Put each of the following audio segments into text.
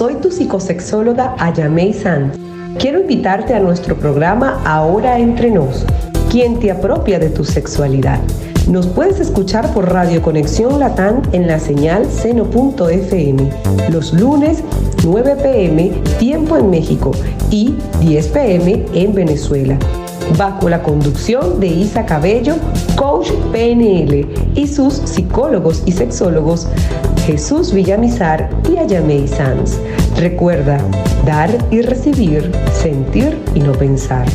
soy tu psicosexóloga Ayamei Sanz. Quiero invitarte a nuestro programa Ahora Entre Nos, quien te apropia de tu sexualidad. Nos puedes escuchar por Radio Conexión Latán en la señal seno.fm los lunes 9 pm tiempo en México y 10 pm en Venezuela bajo la conducción de Isa Cabello, coach PNL, y sus psicólogos y sexólogos Jesús Villamizar y Ayamei Sanz. Recuerda, dar y recibir, sentir y no pensar.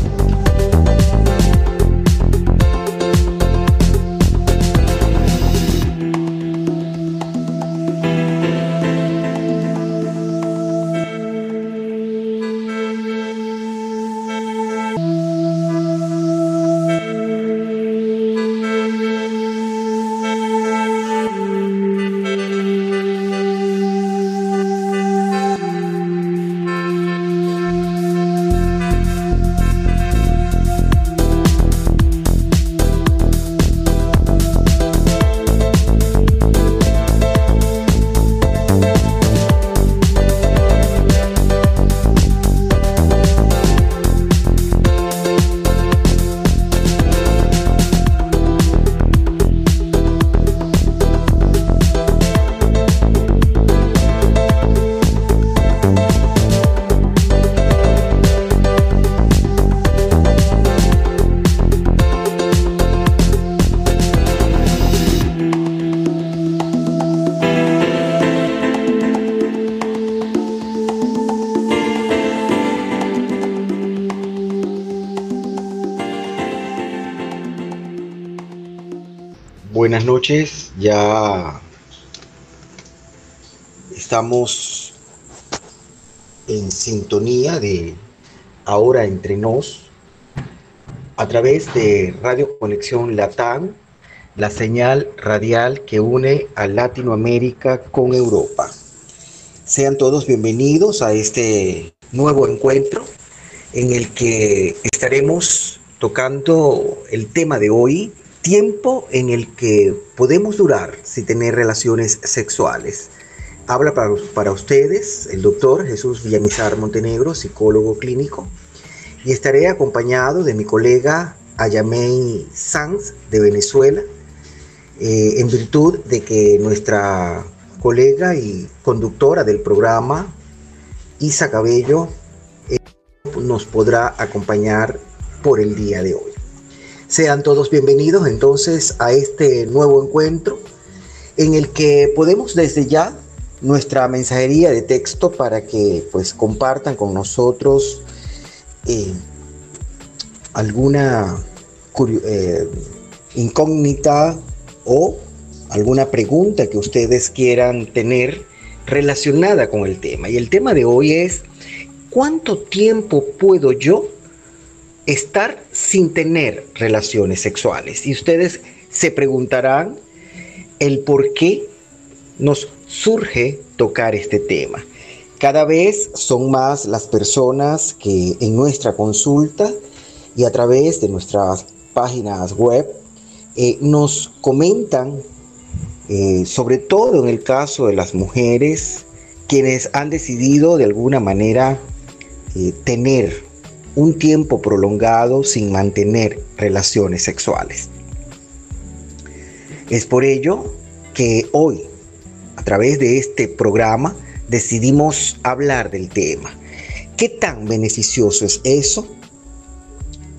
Buenas noches, ya estamos en sintonía de Ahora entre nos a través de Radio Conexión Latán, la señal radial que une a Latinoamérica con Europa. Sean todos bienvenidos a este nuevo encuentro en el que estaremos tocando el tema de hoy, tiempo en el que podemos durar sin tener relaciones sexuales. Habla para, para, ustedes el doctor Jesús Villamizar Montenegro, psicólogo clínico, y estaré acompañado de mi colega Ayamei Sanz de Venezuela, eh, en virtud de que nuestra colega y conductora del programa, Isa Cabello, eh, nos podrá acompañar por el día de hoy. Sean todos bienvenidos entonces a este nuevo encuentro en el que podemos desde ya nuestra mensajería de texto para que pues compartan con nosotros eh, alguna eh, incógnita o alguna pregunta que ustedes quieran tener relacionada con el tema. Y el tema de hoy es, ¿cuánto tiempo puedo yo estar sin tener relaciones sexuales. Y ustedes se preguntarán el por qué nos surge tocar este tema. Cada vez son más las personas que en nuestra consulta y a través de nuestras páginas web eh, nos comentan, eh, sobre todo en el caso de las mujeres, quienes han decidido de alguna manera eh, tener un tiempo prolongado sin mantener relaciones sexuales. Es por ello que hoy, a través de este programa, decidimos hablar del tema. ¿Qué tan beneficioso es eso?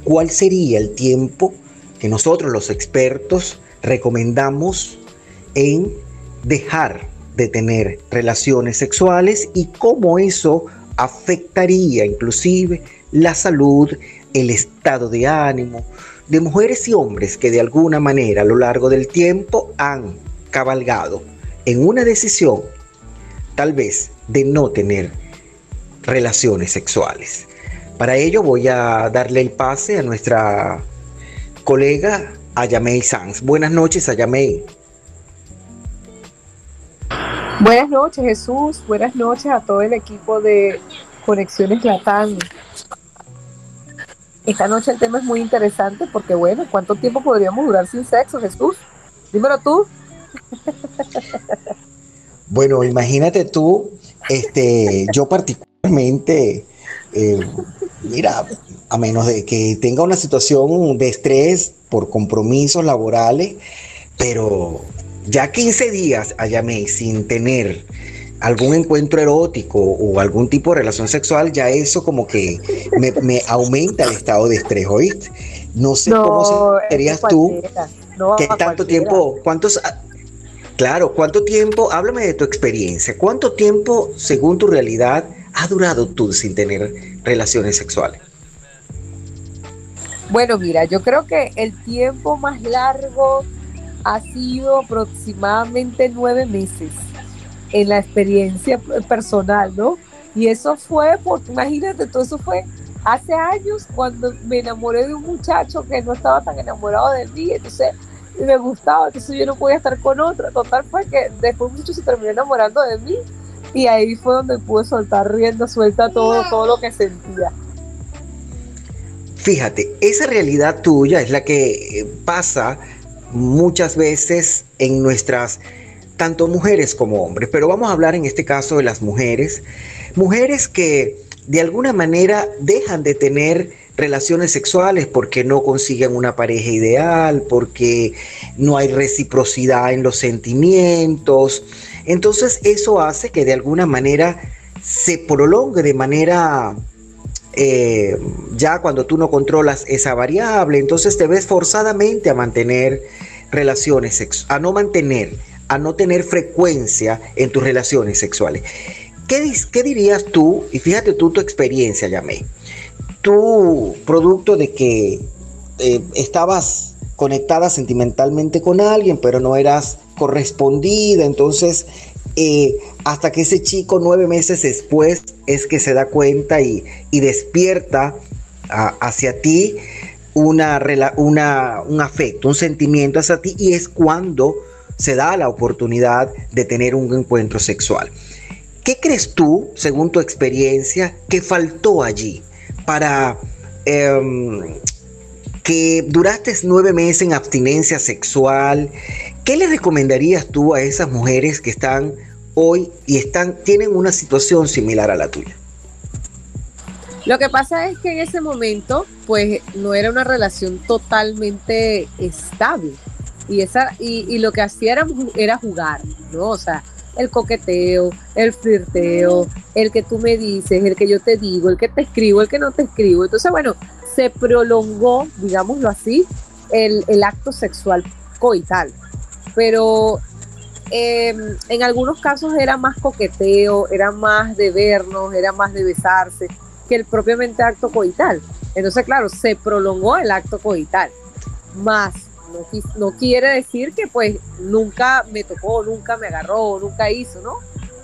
¿Cuál sería el tiempo que nosotros los expertos recomendamos en dejar de tener relaciones sexuales y cómo eso afectaría inclusive la salud, el estado de ánimo de mujeres y hombres que de alguna manera a lo largo del tiempo han cabalgado en una decisión tal vez de no tener relaciones sexuales. Para ello voy a darle el pase a nuestra colega Ayamei Sanz. Buenas noches, Ayamei. Buenas noches, Jesús. Buenas noches a todo el equipo de Conexiones Latán. Esta noche el tema es muy interesante porque, bueno, ¿cuánto tiempo podríamos durar sin sexo, Jesús? Dímelo tú. Bueno, imagínate tú este, yo particularmente, eh, mira, a menos de que tenga una situación de estrés por compromisos laborales, pero ya 15 días, Ayamé, sin tener algún encuentro erótico o algún tipo de relación sexual, ya eso como que me, aumenta el estado de estrés, ¿oíste? No sé cómo serías tú. ¿Qué tanto tiempo? ¿Cuántos? Claro, ¿cuánto tiempo? Háblame de tu experiencia. ¿Cuánto tiempo, según tu realidad, ha durado tú sin tener relaciones sexuales? Bueno, mira, yo creo que el tiempo más largo ha sido aproximadamente nueve meses en la experiencia personal, ¿no? Y eso fue, porque imagínate, todo eso fue hace años cuando me enamoré de un muchacho que no estaba tan enamorado de mí, entonces me gustaba, entonces yo no podía estar con otra. Total fue que después mucho se terminó enamorando de mí y ahí fue donde pude soltar rienda suelta todo, todo lo que sentía. Fíjate, esa realidad tuya es la que pasa muchas veces en nuestras, tanto mujeres como hombres, pero vamos a hablar en este caso de las mujeres, mujeres que de alguna manera dejan de tener relaciones sexuales porque no consiguen una pareja ideal, porque no hay reciprocidad en los sentimientos. Entonces eso hace que de alguna manera se prolongue de manera eh, ya cuando tú no controlas esa variable, entonces te ves forzadamente a mantener relaciones sexuales, a no mantener, a no tener frecuencia en tus relaciones sexuales. ¿Qué, ¿Qué, dirías tú? Y fíjate tú tu experiencia, llamé. Tu producto de que eh, estabas conectada sentimentalmente con alguien, pero no eras correspondida, entonces eh, hasta que ese chico nueve meses después es que se da cuenta y, despierta hacia ti una, una, un afecto, un sentimiento hacia ti y es cuando se da la oportunidad de tener un encuentro sexual. ¿Qué crees tú, según tu experiencia, que faltó allí para em, que duraste nueve meses en abstinencia sexual? ¿Qué le recomendarías tú a esas mujeres que están hoy y están, tienen una situación similar a la tuya? Lo que pasa es que en ese momento, pues no era una relación totalmente estable. Y, esa, y, lo que hacía era, era jugar, ¿no? O sea, el coqueteo, el flirteo, el que tú me dices, el que yo te digo, el que te escribo, el que no te escribo. Entonces, bueno, se prolongó, digámoslo así, el, el acto sexual coital pero em, en algunos casos era más coqueteo, era más de vernos, era más de besarse que el propiamente acto coital. Entonces, claro, se prolongó el acto coital. Más, no, quiere decir que pues nunca me tocó, nunca me agarró, nunca hizo, ¿no?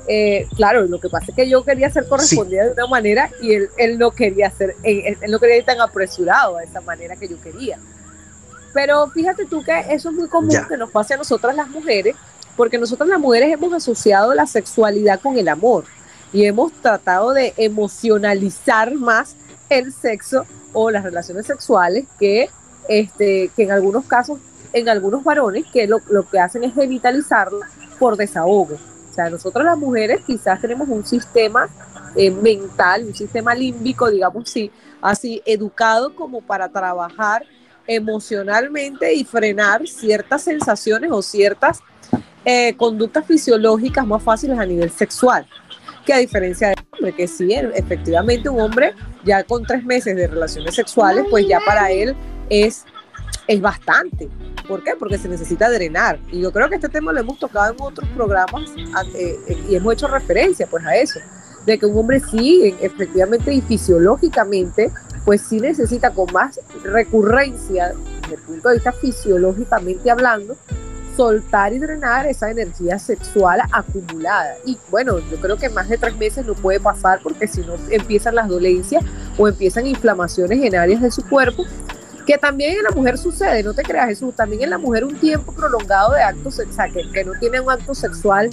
Eh, claro, lo que pasa es que yo quería ser correspondida de una manera y él, él no quería ser, él, él, no quería ir tan apresurado a esa manera que yo quería. Pero fíjate tú que eso es muy común que nos pase a nosotras las mujeres, porque nosotras las mujeres hemos asociado la sexualidad con el amor y hemos tratado de emocionalizar más el sexo o las relaciones sexuales que, este, que en algunos casos, en algunos varones, que lo, que hacen es revitalizarla por desahogo. O sea, nosotras las mujeres quizás tenemos un sistema eh, mental, un sistema límbico, digamos así, así educado como para trabajar emocionalmente y frenar ciertas sensaciones o ciertas eh, conductas fisiológicas más fáciles a nivel sexual, que a diferencia del hombre, que sí, efectivamente un hombre ya con tres meses de relaciones sexuales, pues ya para él es, es bastante. ¿Por qué? Porque se necesita drenar. Y yo creo que este tema lo hemos tocado en otros programas eh, eh, y hemos hecho referencia pues a eso, de que un hombre sí, efectivamente y fisiológicamente pues sí necesita con más recurrencia, desde el punto de vista fisiológicamente hablando, soltar y drenar esa energía sexual acumulada. Y bueno, yo creo que más de tres meses no puede pasar porque si no empiezan las dolencias o empiezan inflamaciones en áreas de su cuerpo, que también en la mujer sucede, no te creas Jesús, también en la mujer un tiempo prolongado de actos, o sea, que, que no tiene un acto sexual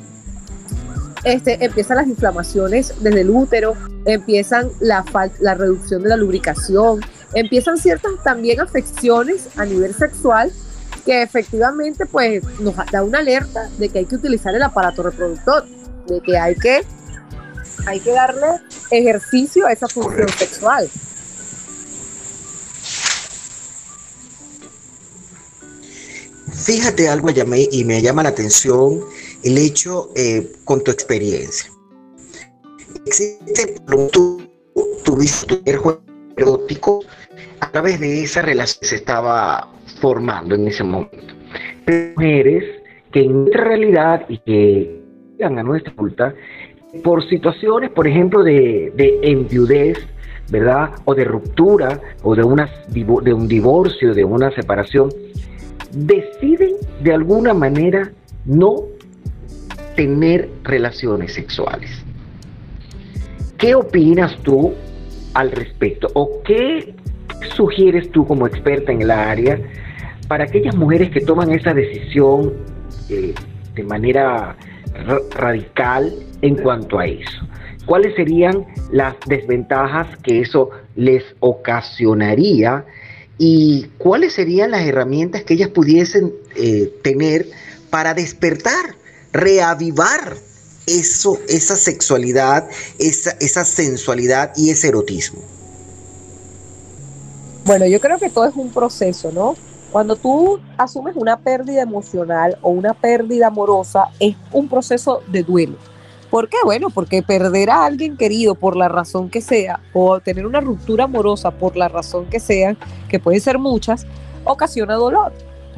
este, empiezan las inflamaciones desde el útero, empiezan la, la reducción de la lubricación, empiezan ciertas también afecciones a nivel sexual que efectivamente pues nos da una alerta de que hay que utilizar el aparato reproductor, de que hay que hay que darle ejercicio a esa función sexual. Fíjate algo, y me llama la atención el hecho eh, con tu experiencia. Existe, tuviste tu juego erótico a través de esa relación que se estaba formando en ese momento. mujeres que en nuestra realidad y que llegan a nuestra culta por situaciones, por ejemplo, de, de enviudez, ¿verdad? O de ruptura, o de, de un divorcio, de una separación, deciden de alguna manera no tener relaciones sexuales. ¿Qué opinas tú al respecto? ¿O qué sugieres tú como experta en el área para aquellas mujeres que toman esa decisión eh, de manera radical en cuanto a eso? ¿Cuáles serían las desventajas que eso les ocasionaría y cuáles serían las herramientas que ellas pudiesen eh, tener para despertar, reavivar eso, esa sexualidad, esa, esa sensualidad y ese erotismo? Bueno, yo creo que todo es un proceso, ¿no? Cuando tú asumes una pérdida emocional o una pérdida amorosa, es un proceso de duelo. ¿Por qué? Bueno, porque perder a alguien querido por la razón que sea, o tener una ruptura amorosa por la razón que sea, que pueden ser muchas, ocasiona dolor.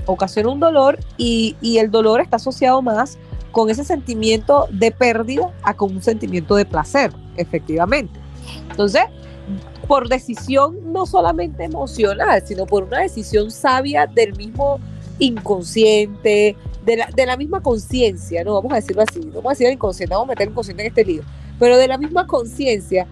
Ocasiona un dolor y, y el dolor está asociado más con ese sentimiento de pérdida a con un sentimiento de placer, efectivamente. Entonces, por decisión no solamente emocional, sino por una decisión sabia del mismo inconsciente, de la, misma conciencia, ¿no? Vamos a decirlo así, no vamos a decir inconsciente, vamos a meter inconsciente en este lío, pero de la misma conciencia,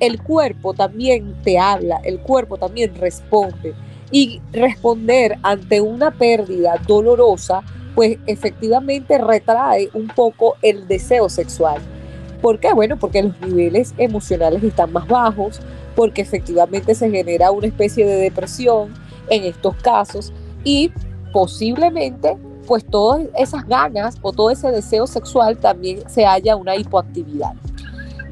el cuerpo también te habla, el cuerpo también responde. Y responder ante una pérdida dolorosa, pues efectivamente retrae un poco el deseo sexual. ¿Por qué? Bueno, porque los niveles emocionales están más bajos, porque efectivamente se genera una especie de depresión en estos casos y posiblemente pues todas esas ganas o todo ese deseo sexual también se haya una hipoactividad.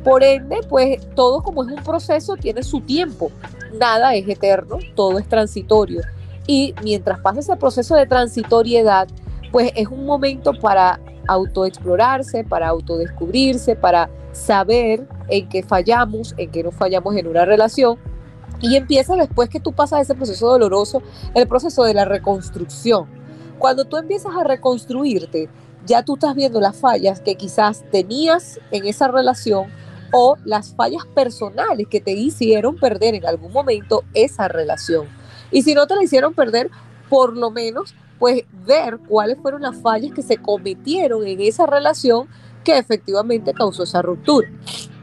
Por ende, pues todo como es un proceso tiene su tiempo. Nada es eterno, todo es transitorio. Y mientras pasa ese proceso de transitoriedad, pues es un momento para autoexplorarse, para autodescubrirse, para saber en qué fallamos, en qué no fallamos en una relación. Y empieza después que tú pasas ese proceso doloroso, el proceso de la reconstrucción. Cuando tú empiezas a reconstruirte, ya tú estás viendo las fallas que quizás tenías en esa relación o las fallas personales que te hicieron perder en algún momento esa relación. Y si no te la hicieron perder, por lo menos pues ver cuáles fueron las fallas que se cometieron en esa relación que efectivamente causó esa ruptura.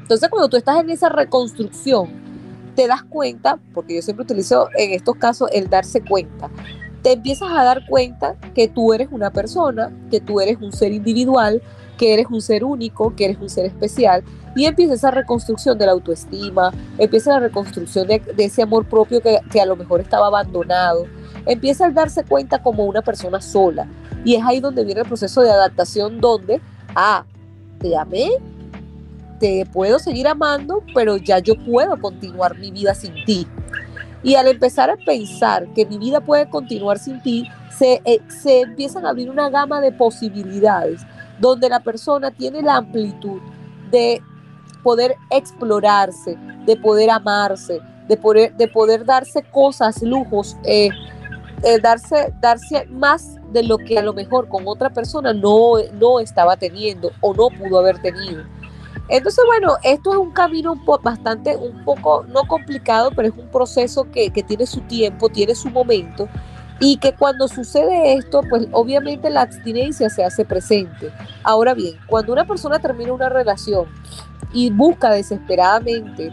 Entonces, cuando tú estás en esa reconstrucción, te das cuenta, porque yo siempre utilizo en estos casos el darse cuenta, te empiezas a dar cuenta que tú eres una persona, que tú eres un ser individual, que eres un ser único, que eres un ser especial, y empieza esa reconstrucción de la autoestima, empieza la reconstrucción de, ese amor propio que, a lo mejor estaba abandonado, empieza a darse cuenta como una persona sola. Y es ahí donde viene el proceso de adaptación donde, ah, te amé, te puedo seguir amando, pero ya yo puedo continuar mi vida sin ti. Y al empezar a pensar que mi vida puede continuar sin ti, se, eh, se empiezan a abrir una gama de posibilidades donde la persona tiene la amplitud de poder explorarse, de poder amarse, de poder, de poder darse cosas, lujos, eh, eh, darse, darse más de lo que a lo mejor con otra persona no, no estaba teniendo o no pudo haber tenido. Entonces, bueno, esto es un camino bastante, un poco, no complicado, pero es un proceso que, que tiene su tiempo, tiene su momento y que cuando sucede esto, pues obviamente la abstinencia se hace presente. Ahora bien, cuando una persona termina una relación y busca desesperadamente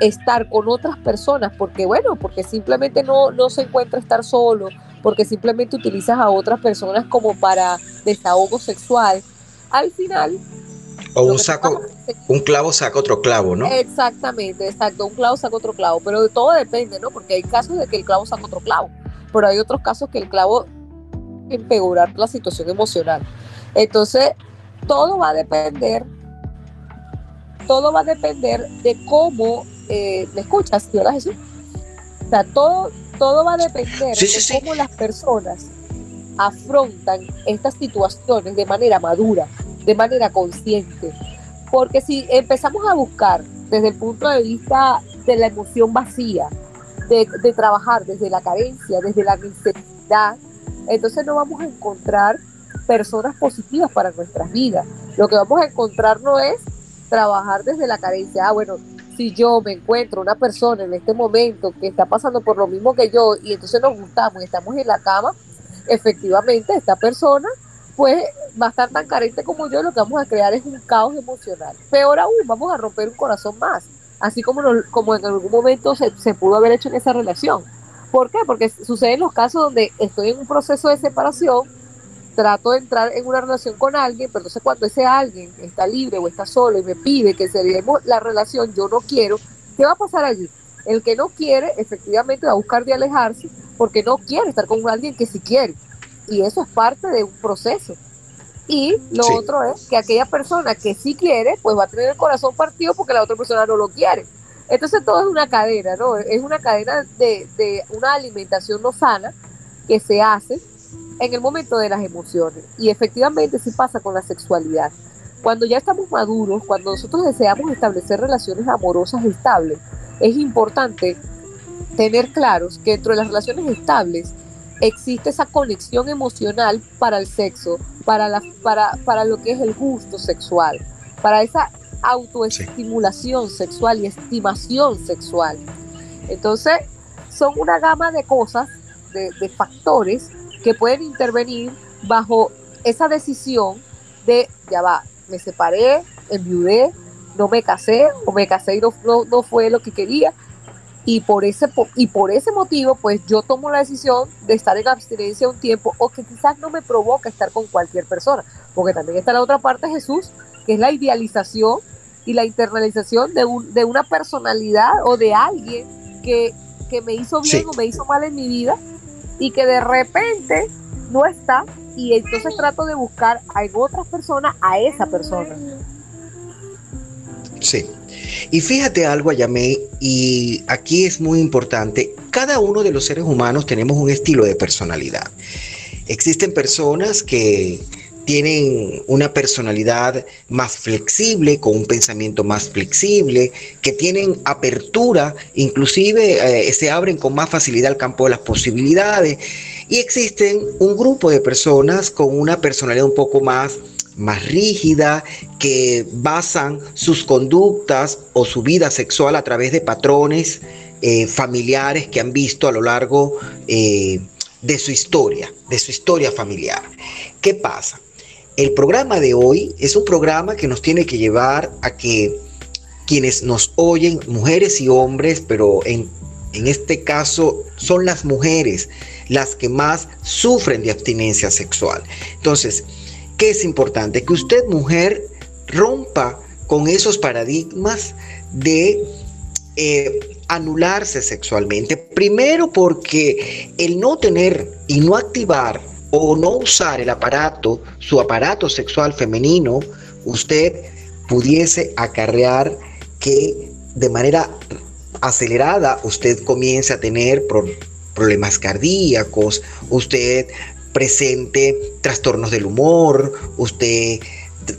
estar con otras personas, porque bueno, porque simplemente no, no se encuentra estar solo, porque simplemente utilizas a otras personas como para desahogo sexual, al final... O un saco, un clavo saca otro clavo, ¿no? Exactamente, exacto, un clavo saca otro clavo, pero de todo depende, ¿no? Porque hay casos de que el clavo saca otro clavo, pero hay otros casos que el clavo empeorar la situación emocional. Entonces, todo va a depender todo va a depender de cómo, eh, ¿me escuchas, señora Jesús? O sea, todo, todo va a depender de cómo las personas afrontan estas situaciones de manera madura, de manera consciente. Porque si empezamos a buscar desde el punto de vista de la emoción vacía, de, trabajar desde la carencia, desde la necesidad, entonces no vamos a encontrar personas positivas para nuestras vidas. Lo que vamos a encontrar no es trabajar desde la carencia. Ah, bueno, si yo me encuentro una persona en este momento que está pasando por lo mismo que yo y entonces nos gustamos y estamos en la cama, efectivamente esta persona pues va a estar tan carente como yo, lo que vamos a crear es un caos emocional. Peor aún, vamos a romper un corazón más, así como, como en algún momento se, se pudo haber hecho en esa relación. ¿Por qué? Porque suceden los casos donde estoy en un proceso de separación, trato de entrar en una relación con alguien, pero entonces cuando ese alguien está libre o está solo y me pide que cerremos la relación, yo no quiero, ¿qué va a pasar allí? El que no quiere, efectivamente, va a buscar de alejarse porque no quiere estar con alguien que sí quiere. Y eso es parte de un proceso. Y lo otro es que aquella persona que sí quiere, pues va a tener el corazón partido porque la otra persona no lo quiere. Entonces todo es una cadena, ¿no? Es una cadena de, de una alimentación no sana que se hace en el momento de las emociones. Y efectivamente sí pasa con la sexualidad. Cuando ya estamos maduros, cuando nosotros deseamos establecer relaciones amorosas estables, es importante tener claros que dentro de las relaciones estables existe esa conexión emocional para el sexo, para, la, para, para lo que es el gusto sexual, para esa autoestimulación sexual y estimación sexual. Entonces, son una gama de cosas, de, de factores que pueden intervenir bajo esa decisión de, ya va, me separé, enviudé, no me casé o me casé y no, no, fue lo que quería. Y por, ese, y por ese motivo, pues yo tomo la decisión de estar en abstinencia un tiempo o que quizás no me provoca estar con cualquier persona. Porque también está la otra parte, Jesús, que es la idealización y la internalización de, un, de una personalidad o de alguien que, que me hizo bien o me hizo mal en mi vida y que de repente no está y entonces trato de buscar en otras personas a esa persona. Sí. Y fíjate algo, Ayamé, y aquí es muy importante, cada uno de los seres humanos tenemos un estilo de personalidad. Existen personas que tienen una personalidad más flexible, con un pensamiento más flexible, que tienen apertura, inclusive eh, se abren con más facilidad al campo de las posibilidades. Y existen un grupo de personas con una personalidad un poco más más rígida, que basan sus conductas o su vida sexual a través de patrones eh, familiares que han visto a lo largo eh, de su historia, de su historia familiar. ¿Qué pasa? El programa de hoy es un programa que nos tiene que llevar a que quienes nos oyen, mujeres y hombres, pero en, en este caso son las mujeres las que más sufren de abstinencia sexual. Entonces, ¿qué es importante? Que usted, mujer, rompa con esos paradigmas de eh, anularse sexualmente. Primero porque el no tener y no activar o no usar el aparato, su aparato sexual femenino, usted pudiese acarrear que de manera acelerada usted comience a tener problemas cardíacos, usted presente trastornos del humor, usted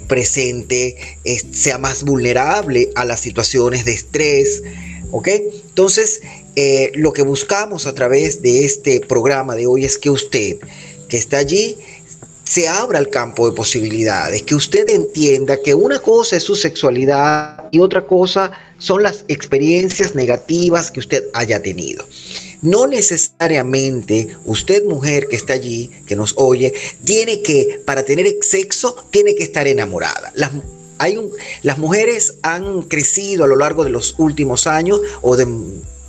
presente sea más vulnerable a las situaciones de estrés, ¿ok? Entonces, eh, lo que buscamos a través de este programa de hoy es que usted que está allí se abra el campo de posibilidades, que usted entienda que una cosa es su sexualidad y otra cosa son las experiencias negativas que usted haya tenido. No necesariamente usted mujer que está allí, que nos oye, tiene que, para tener sexo, tiene que estar enamorada. Las, hay un, las mujeres han crecido a lo largo de los últimos años o de,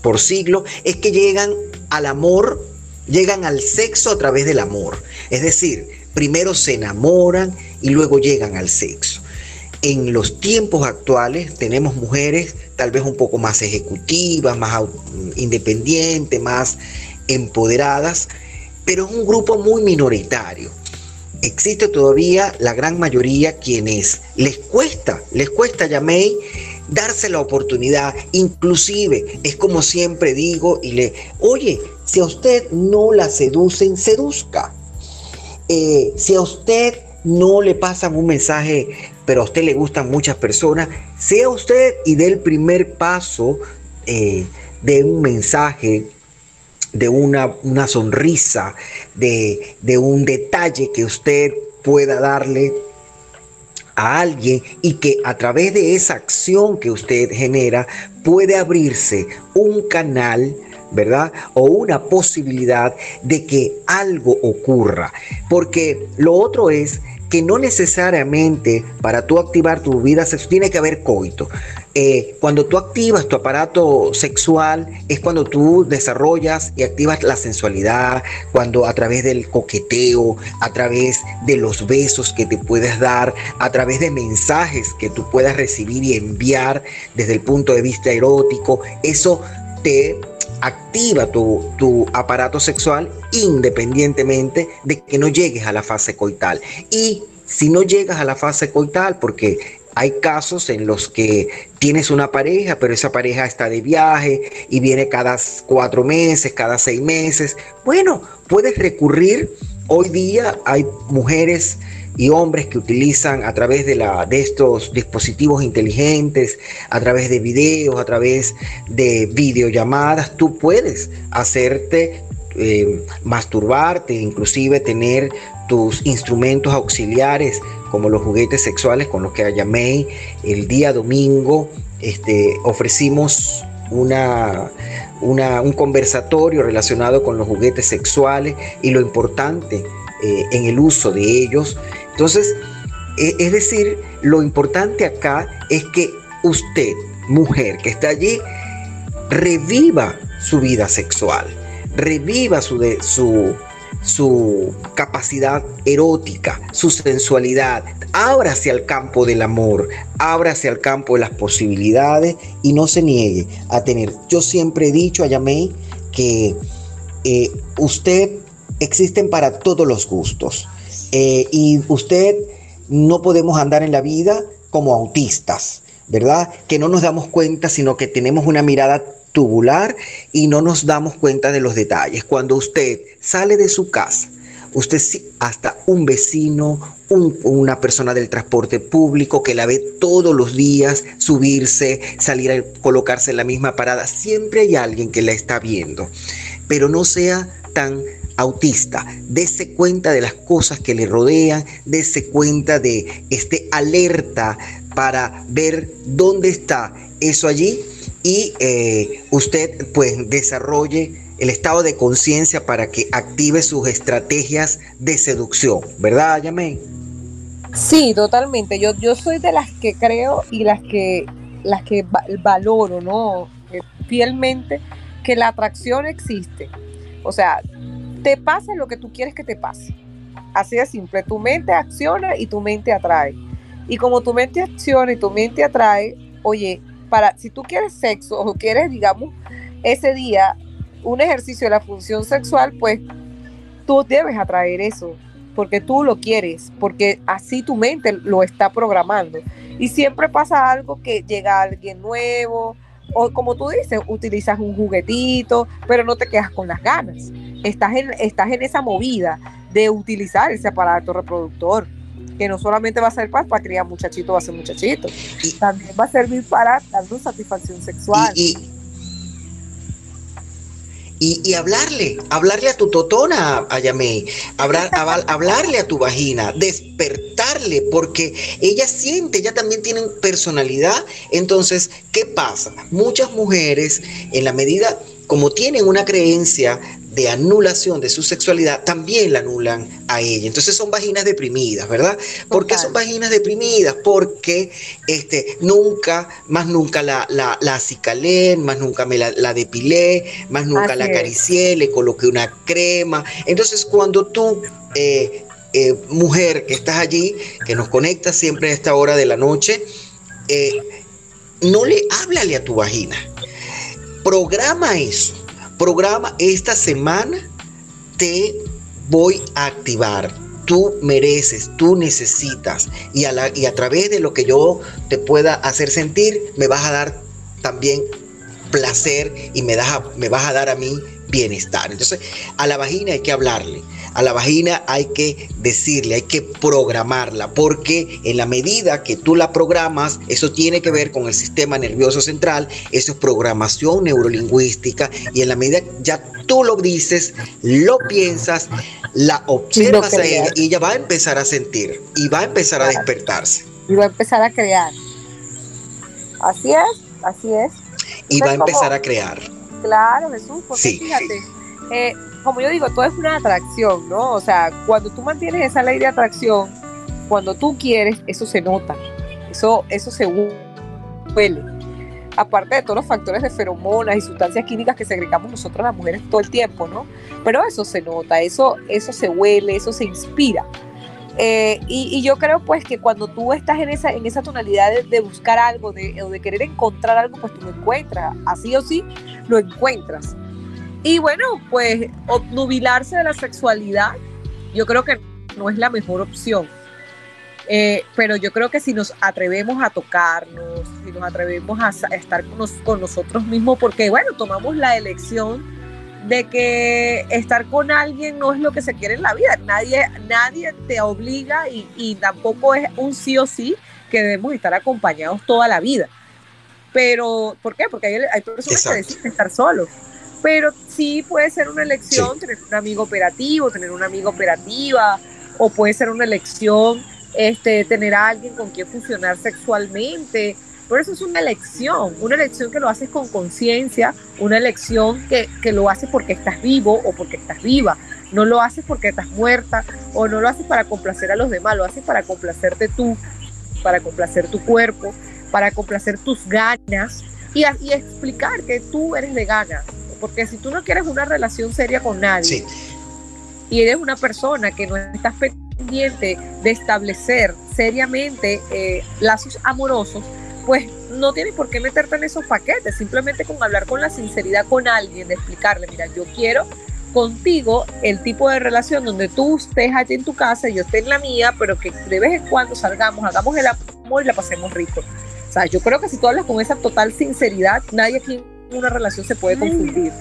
por siglo, es que llegan al amor llegan al sexo a través del amor. Es decir, primero se enamoran y luego llegan al sexo. En los tiempos actuales tenemos mujeres tal vez un poco más ejecutivas, más independientes, más empoderadas, pero es un grupo muy minoritario. existe todavía la gran mayoría quienes les cuesta, les cuesta, Yamei, darse la oportunidad. Inclusive, es como siempre digo y le, oye, si a usted no la seducen, seduzca. Eh, si a usted no le pasan un mensaje, pero a usted le gustan muchas personas, sea usted y dé el primer paso eh, de un mensaje, de una, una sonrisa, de, de un detalle que usted pueda darle a alguien y que a través de esa acción que usted genera puede abrirse un canal ¿verdad? O una posibilidad de que algo ocurra. Porque lo otro es que no necesariamente para tú activar tu vida sexual tiene que haber coito. Eh, cuando tú activas tu aparato sexual es cuando tú desarrollas y activas la sensualidad, cuando a través del coqueteo, a través de los besos que te puedes dar, a través de mensajes que tú puedas recibir y enviar desde el punto de vista erótico, eso te activa tu, tu, aparato sexual independientemente de que no llegues a la fase coital. Y si no llegas a la fase coital, porque hay casos en los que tienes una pareja, pero esa pareja está de viaje y viene cada cuatro meses, cada seis meses. Bueno, puedes recurrir. Hoy día hay mujeres y hombres que utilizan a través de, la, de estos dispositivos inteligentes, a través de videos, a través de videollamadas, tú puedes hacerte eh, masturbarte, inclusive tener tus instrumentos auxiliares como los juguetes sexuales con los que llamé el día domingo este, ofrecimos una, una, un conversatorio relacionado con los juguetes sexuales y lo importante eh, en el uso de ellos. Entonces, e, es decir, lo importante acá es que usted, mujer que está allí, reviva su vida sexual, reviva su, su capacidad erótica, su sensualidad. Ábrase al campo del amor, ábrase al campo de las posibilidades y no se niegue a tener. Yo siempre he dicho a Yamei que eh, usted existen para todos los gustos eh, y usted no podemos andar en la vida como autistas, ¿verdad? Que no nos damos cuenta, sino que tenemos una mirada tubular y no nos damos cuenta de los detalles. Cuando usted sale de su casa, usted hasta un vecino, una persona del transporte público que la ve todos los días subirse, salir a colocarse en la misma parada, siempre hay alguien que la está viendo, pero no sea tan autista, dése cuenta de las cosas que le rodean, dése cuenta de este alerta para ver dónde está eso allí y eh, usted pues desarrolle el estado de conciencia para que active sus estrategias de seducción, ¿verdad, Yamei? Sí, totalmente. Yo, yo soy de las que creo y las que, las que valoro, ¿no? Eh, fielmente que la atracción existe. O sea, te pasa lo que tú quieres que te pase. Así de simple. Tu mente acciona y tu mente atrae. Y como tu mente acciona y tu mente atrae, oye, para, si tú quieres sexo o quieres, digamos, ese día un ejercicio de la función sexual, pues tú debes atraer eso, porque tú lo quieres, porque así tu mente lo está programando. Y siempre pasa algo que llega alguien nuevo, o como tú dices, utilizas un juguetito, pero no te quedas con las ganas. Estás en, estás en esa movida de utilizar ese aparato reproductor que no solamente va a ser para, criar muchachito va a ser muchachito, también va a servir para darnos satisfacción sexual. Y, y, hablarle, hablarle a tu totona, a Yamei, hablar, hablarle a tu vagina, despertarle, porque ella siente, ella también tiene personalidad. Entonces, ¿qué pasa? Muchas mujeres, en la medida como tienen una creencia de anulación de su sexualidad, también la anulan a ella. Entonces son vaginas deprimidas, ¿verdad? ¿Por qué son vaginas deprimidas? Porque este, nunca, más nunca la, la, la acicalé, más nunca me la, depilé, más nunca la acaricié, le coloqué una crema. Entonces cuando tú... Eh, eh, mujer que estás allí, que nos conecta siempre a esta hora de la noche, eh, no le háblale a tu vagina. Programa eso programa esta semana te voy a activar. Tú mereces, tú necesitas. Y a, la, y a través de lo que yo te pueda hacer sentir, me vas a dar también placer y me, me vas a dar a mí bienestar. Entonces, a la vagina hay que hablarle, a la vagina hay que decirle, hay que programarla, porque en la medida que tú la programas, eso tiene que ver con el sistema nervioso central, eso es programación neurolingüística, y en la medida ya tú lo dices, lo piensas, la observas a ella y ella va a empezar a sentir y va a empezar a despertarse. Y va a empezar a crear. Así es, así es. Y va a empezar a crear. Claro, Jesús, porque fíjate, eh, como yo digo, todo es una atracción, ¿no? O sea, cuando tú mantienes esa ley de atracción, cuando tú quieres, eso se nota, eso, eso se huele. Aparte de todos los factores de feromonas y sustancias químicas que segregamos nosotros las mujeres todo el tiempo, ¿no? Pero eso se nota, eso, eso se huele, eso se inspira. Eh, y, yo creo pues que cuando tú estás en esa, en esa tonalidad de, buscar algo de, querer encontrar algo, pues tú lo encuentras, así o sí, lo encuentras. Y bueno, pues obnubilarse de la sexualidad, yo creo que no es la mejor opción. Eh, pero yo creo que si nos atrevemos a tocarnos, si nos atrevemos a, estar con, con nosotros mismos, porque bueno, tomamos la elección de que estar con alguien no es lo que se quiere en la vida. Nadie, nadie te obliga y, tampoco es un sí o sí que debemos estar acompañados toda la vida. Pero, ¿por qué? Porque hay, personas que deciden estar solos. Pero sí puede ser una elección tener un amigo operativo, tener una amiga operativa, o puede ser una elección este, tener a alguien con quien funcionar sexualmente por eso es una elección, una elección que lo haces con conciencia, una elección que, lo haces porque estás vivo o porque estás viva. No lo haces porque estás muerta o no lo haces para complacer a los demás, lo haces para complacerte tú, para complacer tu cuerpo, para complacer tus ganas y, y explicar que tú eres de ganas. Porque si tú no quieres una relación seria con nadie y eres una persona que no estás pendiente de establecer seriamente eh, lazos amorosos, pues no tienes por qué meterte en esos paquetes, simplemente con hablar con la sinceridad con alguien, de explicarle, mira, yo quiero contigo el tipo de relación donde tú estés allí en tu casa y yo esté en la mía, pero que de vez en cuando salgamos, hagamos el amor y la pasemos rico. O sea, yo creo que si tú hablas con esa total sinceridad, nadie aquí una relación se puede confundir.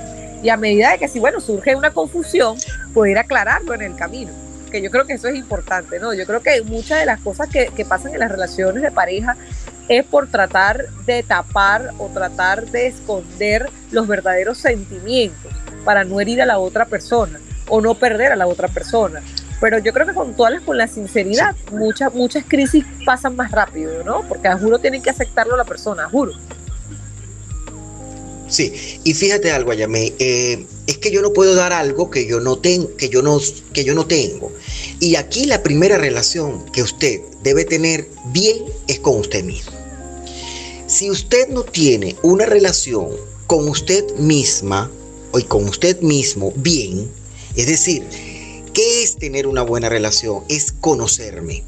Y a medida de que si, bueno, surge una confusión, poder aclararlo en el camino. Que yo creo que eso es importante, ¿no? Yo creo que muchas de las cosas que, que pasan en las relaciones de pareja es por tratar de tapar o tratar de esconder los verdaderos sentimientos para no herir a la otra persona o no perder a la otra persona. Pero yo creo que con todas las, con la sinceridad, muchas, muchas crisis pasan más rápido, ¿no? Porque a juro tienen que aceptarlo la persona, juro. Sí, y fíjate algo, Ayame, eh, es que yo no puedo dar algo que yo no tengo, que yo no, que yo no tengo. Y aquí la primera relación que usted debe tener bien es con usted mismo. Si usted no tiene una relación con usted misma o con usted mismo bien, es decir, ¿qué es tener una buena relación? Es conocerme.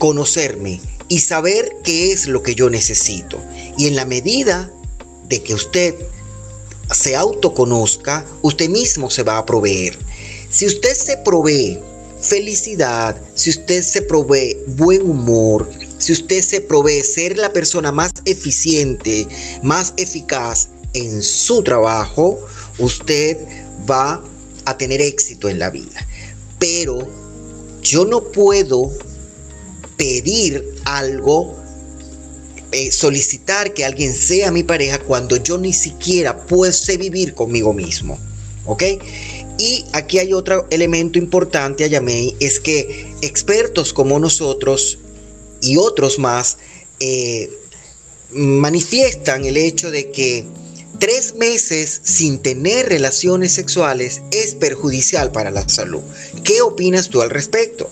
Conocerme y saber qué es lo que yo necesito. Y en la medida de que usted se autoconozca, usted mismo se va a proveer. Si usted se provee felicidad, si usted se provee buen humor, si usted se provee ser la persona más eficiente, más eficaz en su trabajo, usted va a tener éxito en la vida. Pero yo no puedo pedir algo, eh, solicitar que alguien sea mi pareja cuando yo ni siquiera puedo vivir conmigo mismo. ¿Ok? Y aquí hay otro elemento importante, Ayamei, es que expertos como nosotros y otros más eh, manifiestan el hecho de que tres meses sin tener relaciones sexuales es perjudicial para la salud. ¿Qué opinas tú al respecto?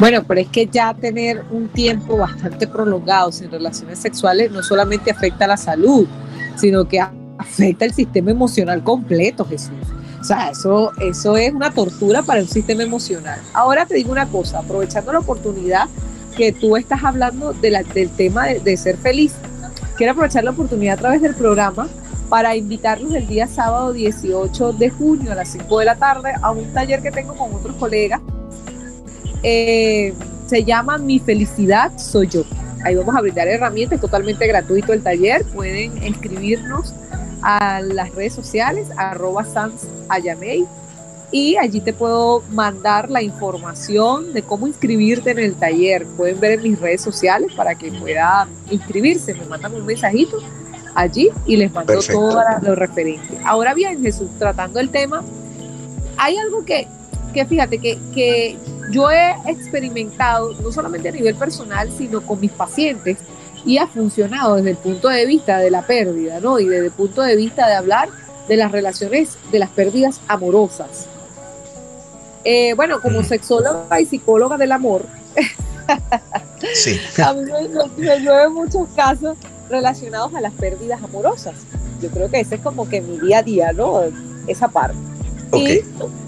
Bueno, pero es que ya tener un tiempo bastante prolongado sin relaciones sexuales no solamente afecta a la salud, sino que afecta el sistema emocional completo, Jesús. O sea, eso, eso es una tortura para el sistema emocional. Ahora te digo una cosa, aprovechando la oportunidad que tú estás hablando de del tema de, ser feliz, quiero aprovechar la oportunidad a través del programa para invitarlos el día sábado 18 de junio a las 5 de la tarde a un taller que tengo con otros colegas. Eh, se llama Mi felicidad soy yo. Ahí vamos a brindar herramientas, totalmente gratuito el taller. Pueden escribirnos a las redes sociales, arroba sans y allí te puedo mandar la información de cómo inscribirte en el taller. Pueden ver en mis redes sociales para que puedan inscribirse. Me mandan un mensajito allí y les mando todo lo referente. Ahora bien, Jesús, tratando el tema, hay algo que, que fíjate, que, que yo he experimentado, no solamente a nivel personal, sino con mis pacientes, y ha funcionado desde el punto de vista de la pérdida, ¿no? Y desde el punto de vista de hablar de las relaciones, de las pérdidas amorosas. Eh, bueno, como sexóloga y psicóloga del amor, a mí me, me, muchos casos relacionados a las pérdidas amorosas. Yo creo que ese es como que mi día a día, ¿no? Esa parte. Y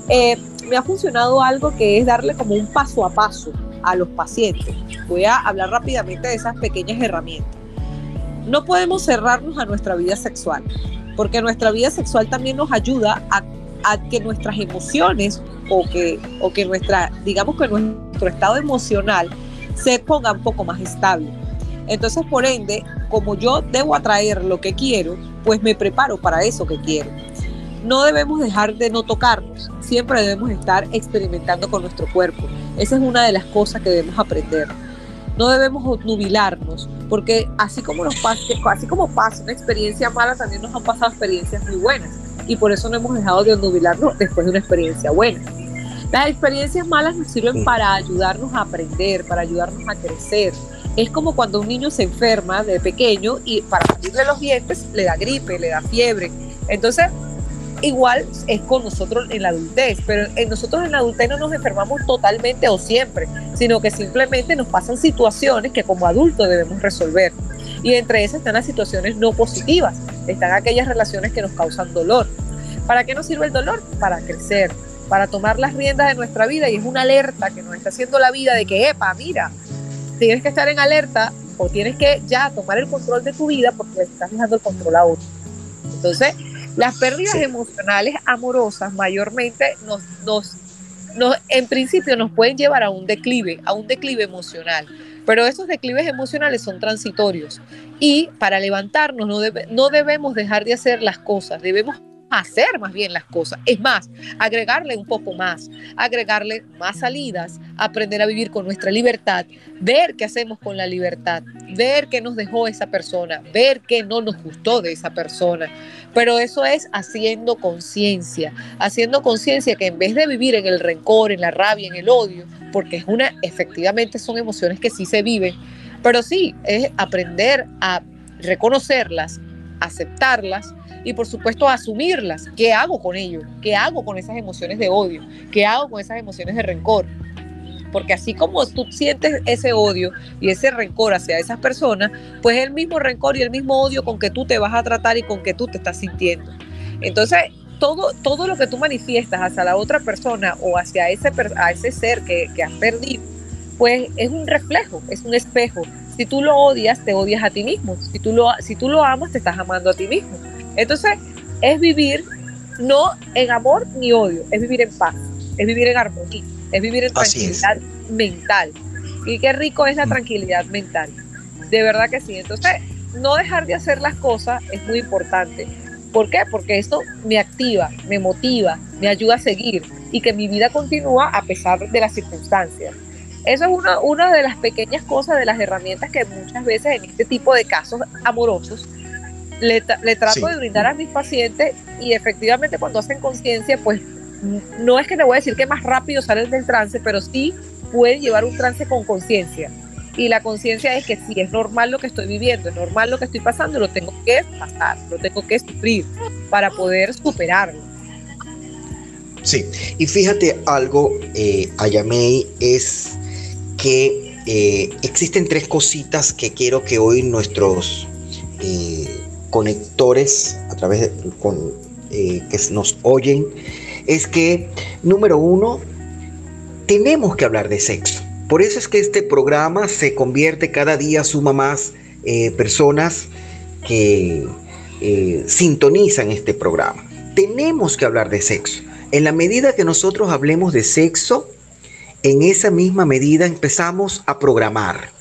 eh, me ha funcionado algo que es darle como un paso a paso a los pacientes. Voy a hablar rápidamente de esas pequeñas herramientas. No podemos cerrarnos a nuestra vida sexual, porque nuestra vida sexual también nos ayuda a, que nuestras emociones o que, o que nuestra, digamos que nuestro estado emocional se ponga un poco más estable. Entonces, por ende, como yo debo atraer lo que quiero, pues me preparo para eso que quiero. No debemos dejar de no tocarnos, siempre debemos estar experimentando con nuestro cuerpo. Esa es una de las cosas que debemos aprender. No debemos nubilarnos, porque así como nos pasa, así como pasa una experiencia mala, también nos han pasado experiencias muy buenas. Y por eso no hemos dejado de nubilarnos después de una experiencia buena. Las experiencias malas nos sirven para ayudarnos a aprender, para ayudarnos a crecer. Es como cuando un niño se enferma de pequeño y para salirle los dientes le da gripe, le da fiebre. Entonces, igual es con nosotros en la adultez, pero en nosotros en la adultez no nos enfermamos totalmente o siempre, sino que simplemente nos pasan situaciones que como adultos debemos resolver. Y entre esas están las situaciones no positivas, están aquellas relaciones que nos causan dolor. ¿Para qué nos sirve el dolor? Para crecer, para tomar las riendas de nuestra vida y es una alerta que nos está haciendo la vida de que, epa, mira, tienes que estar en alerta o tienes que ya tomar el control de tu vida porque estás dejando el control a otro. Entonces, las pérdidas emocionales amorosas mayormente nos, nos, nos, en principio nos pueden llevar a un declive, a un declive emocional. Pero esos declives emocionales son transitorios y para levantarnos no, no debemos dejar de hacer las cosas, debemos hacer más bien las cosas. Es más, agregarle un poco más, agregarle más salidas, aprender a vivir con nuestra libertad, ver qué hacemos con la libertad, ver qué nos dejó esa persona, ver qué no nos gustó de esa persona. Pero eso es haciendo conciencia, haciendo conciencia que en vez de vivir en el rencor, en la rabia, en el odio, porque es una, efectivamente son emociones que sí se viven, pero sí es aprender a reconocerlas, aceptarlas y por supuesto asumirlas. ¿Qué hago con ello? ¿Qué hago con esas emociones de odio? ¿Qué hago con esas emociones de rencor? Porque así como tú sientes ese odio y ese rencor hacia esas personas, pues el mismo rencor y el mismo odio con que tú te vas a tratar y con que tú te estás sintiendo. Entonces, todo, todo lo que tú manifiestas hacia la otra persona o hacia ese, a ese ser que, que has perdido, pues es un reflejo, es un espejo. Si tú lo odias, te odias a ti mismo. Si tú lo, si tú lo amas, te estás amando a ti mismo. Entonces, es vivir no en amor ni odio, es vivir en paz, es vivir en armonía, es vivir en tranquilidad mental. Y qué rico es la mm. tranquilidad mental. De verdad que sí. Entonces, no dejar de hacer las cosas es muy importante. ¿Por qué? Porque esto me activa, me motiva, me ayuda a seguir y que mi vida continúa a pesar de las circunstancias. Eso es una, una de las pequeñas cosas, de las herramientas que muchas veces en este tipo de casos amorosos le, trato de brindar a mis pacientes y efectivamente cuando hacen conciencia, pues no es que le voy a decir que más rápido salen del trance, pero sí pueden llevar un trance con conciencia. Y la conciencia es que si es normal lo que estoy viviendo, es normal lo que estoy pasando, lo tengo que pasar, lo tengo que sufrir para poder superarlo. Sí, y fíjate algo, eh, Ayamei, es que eh, existen tres cositas que quiero que hoy nuestros eh, conectores a través de eh, que nos oyen es que, número uno, tenemos que hablar de sexo. Por eso es que este programa se convierte cada día, suma más eh, personas que eh, sintonizan este programa. Tenemos que hablar de sexo. En la medida que nosotros hablemos de sexo, en esa misma medida empezamos a programar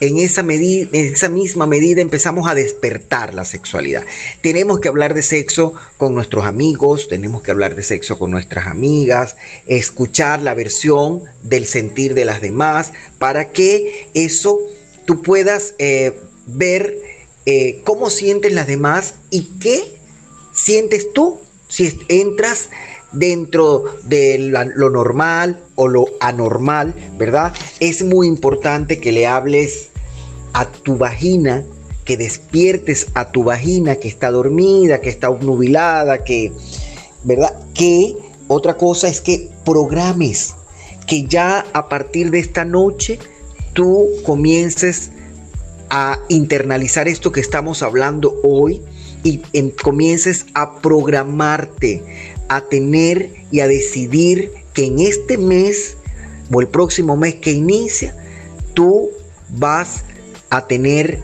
en esa, en esa misma medida empezamos a despertar la sexualidad. Tenemos que hablar de sexo con nuestros amigos, tenemos que hablar de sexo con nuestras amigas, escuchar la versión del sentir de las demás, para que eso tú puedas eh, ver eh, cómo sienten las demás y qué sientes tú si entras dentro de lo normal o lo anormal, ¿verdad? Es muy importante que le hables a tu vagina, que despiertes a tu vagina que está dormida, que está obnubilada, que, ¿verdad? Que otra cosa es que programes, que ya a partir de esta noche tú comiences a internalizar esto que estamos hablando hoy y comiences a programarte, a tener y a decidir que en este mes o el próximo mes que inicia, tú vas a tener,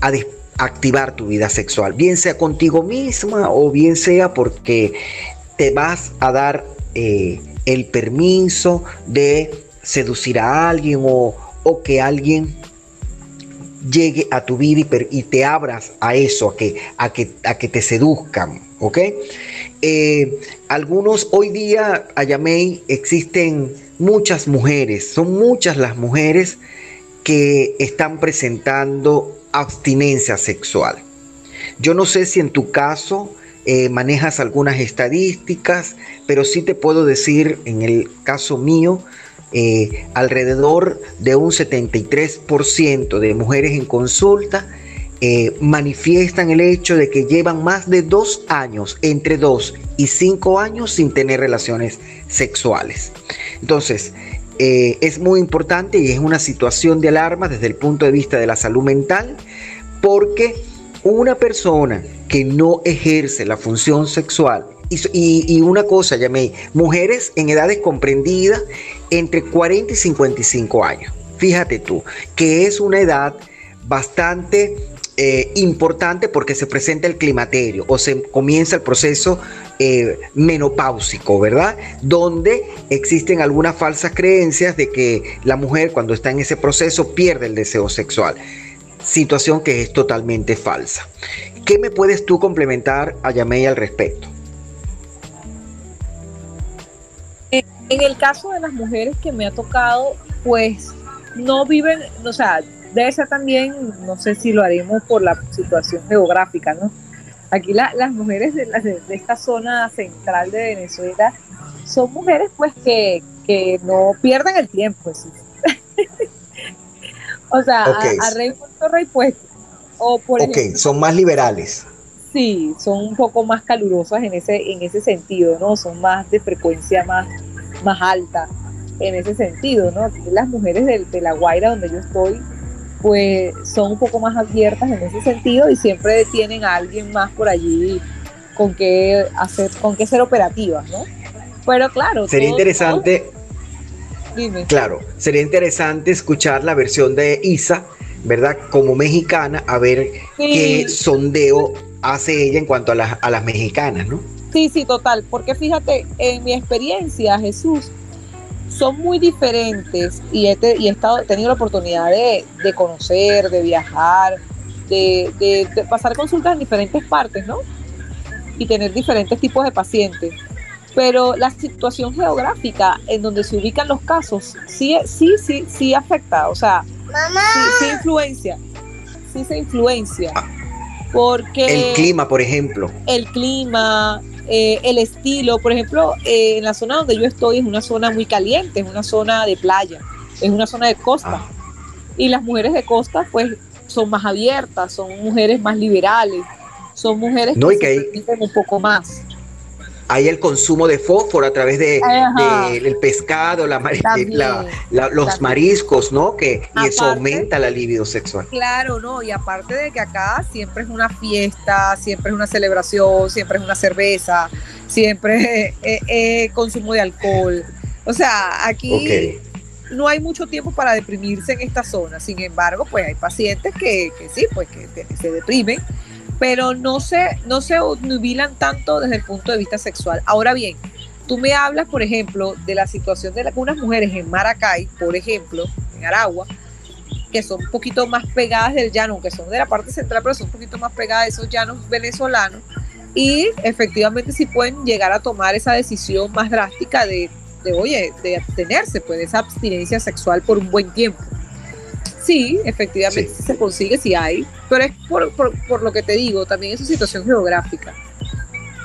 a activar tu vida sexual, bien sea contigo misma o bien sea porque te vas a dar eh, el permiso de seducir a alguien o, o que alguien llegue a tu vida y, te abras a eso, a que, a que, a que te seduzcan, ¿ok? Eh, algunos, hoy día, Ayamei, existen muchas mujeres, son muchas las mujeres que están presentando abstinencia sexual. Yo no sé si en tu caso eh, manejas algunas estadísticas, pero sí te puedo decir, en el caso mío, eh, alrededor de un 73% de mujeres en consulta eh, manifiestan el hecho de que llevan más de dos años, entre dos y cinco años sin tener relaciones sexuales. Entonces, eh, es muy importante y es una situación de alarma desde el punto de vista de la salud mental, porque una persona que no ejerce la función sexual y, una cosa, llamé, mujeres en edades comprendidas entre 40 y 55 años. Fíjate tú, que es una edad bastante eh, importante porque se presenta el climaterio o se comienza el proceso eh, menopáusico, ¿verdad? Donde existen algunas falsas creencias de que la mujer cuando está en ese proceso pierde el deseo sexual. Situación que es totalmente falsa. ¿Qué me puedes tú complementar a Yamei al respecto? En el caso de las mujeres que me ha tocado, pues no viven, o sea, debe ser también, no sé si lo haremos por la situación geográfica, ¿no? Aquí las mujeres de, de, esta zona central de Venezuela son mujeres pues que, no pierden el tiempo. o sea, a, rey puesto, rey puesto. O por ok, son más liberales. Sí, son un poco más calurosas en ese, en ese sentido, ¿no? Son más de frecuencia más más alta en ese sentido, ¿no? Las mujeres de, La Guaira, donde yo estoy, pues son un poco más abiertas en ese sentido y siempre tienen a alguien más por allí con que hacer, con que ser operativas, ¿no? Pero claro. Sería interesante. Dime. Claro, sería interesante escuchar la versión de Isa, ¿verdad? Como mexicana, a ver qué sondeo hace ella en cuanto a las, a las mexicanas, ¿no? Sí, sí, total, porque fíjate, en mi experiencia, Jesús, son muy diferentes y he, y he, estado, tenido la oportunidad de, conocer, de viajar, de, pasar consultas en diferentes partes, ¿no? Y tener diferentes tipos de pacientes. Pero la situación geográfica en donde se ubican los casos sí, sí, sí, sí afecta, o sea, sí, influencia, sí se influencia. Porque el clima, por ejemplo. El clima, eh, el estilo, por ejemplo, eh, en la zona donde yo estoy es una zona muy caliente, es una zona de playa, es una zona de costa. Ah. Y las mujeres de costa, pues, son más abiertas, son mujeres más liberales, son mujeres que, se un poco más hay el consumo de fósforo a través de, del pescado, la, los mariscos, ¿no? Que y eso aumenta la libido sexual. Claro, no, y aparte de que acá siempre es una fiesta, siempre es una celebración, siempre es una cerveza, siempre es, consumo de alcohol. O sea, aquí no hay mucho tiempo para deprimirse en esta zona. Sin embargo, pues hay pacientes que, que sí, pues que se deprimen pero no se, no se nubilan tanto desde el punto de vista sexual. Ahora bien, tú me hablas, por ejemplo, de la situación de algunas mujeres en Maracay, por ejemplo, en Aragua, que son un poquito más pegadas del llano, aunque son de la parte central, pero son un poquito más pegadas de esos llanos venezolanos, y efectivamente sí pueden llegar a tomar esa decisión más drástica de, de oye, de abstenerse, pues, de esa abstinencia sexual por un buen tiempo. Sí, efectivamente se consigue, sí hay, pero es por, por, lo que te digo, también es su situación geográfica.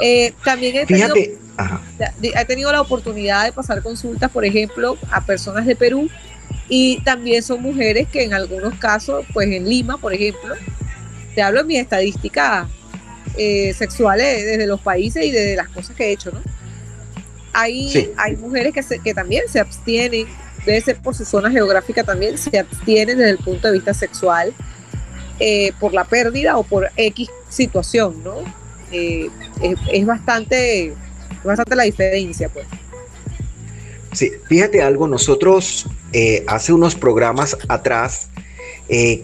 Eh, también he tenido, he tenido la oportunidad de pasar consultas, por ejemplo, a personas de Perú y también son mujeres que en algunos casos, pues en Lima, por ejemplo, te hablo de mis estadísticas eh, sexuales desde los países y desde las cosas que he hecho, ¿no? Hay, hay mujeres que, que también se abstienen debe ser por su zona geográfica también, se abstienen desde el punto de vista sexual eh, por la pérdida o por X situación, ¿no? Eh, es, bastante, bastante la diferencia, pues. Sí, fíjate algo, nosotros eh, hace unos programas atrás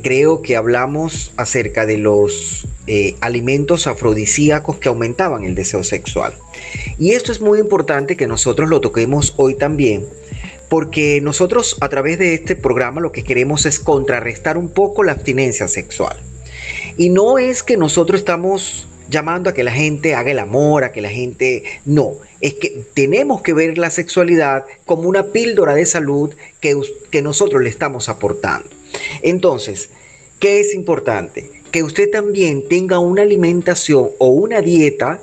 creo que hablamos acerca de los alimentos afrodisíacos que aumentaban el deseo sexual. Y esto es muy importante que nosotros lo toquemos hoy también, porque nosotros a través de este programa lo que queremos es contrarrestar un poco la abstinencia sexual. Y no es que nosotros estamos llamando a que la gente haga el amor, a que la gente... No, es que tenemos que ver la sexualidad como una píldora de salud que, que nosotros le estamos aportando. Entonces, ¿qué es importante? Que usted también tenga una alimentación o una dieta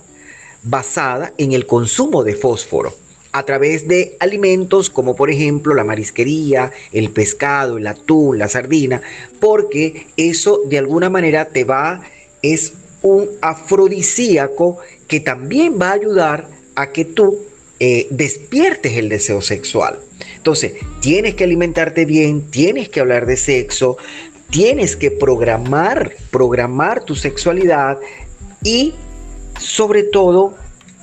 basada en el consumo de fósforo a través de alimentos como por ejemplo la marisquería, el pescado, el atún, la sardina, porque eso de alguna manera te va, es un afrodisíaco que también va a ayudar a que tú eh, despiertes el deseo sexual. Entonces, tienes que alimentarte bien, tienes que hablar de sexo, tienes que programar, programar tu sexualidad y sobre todo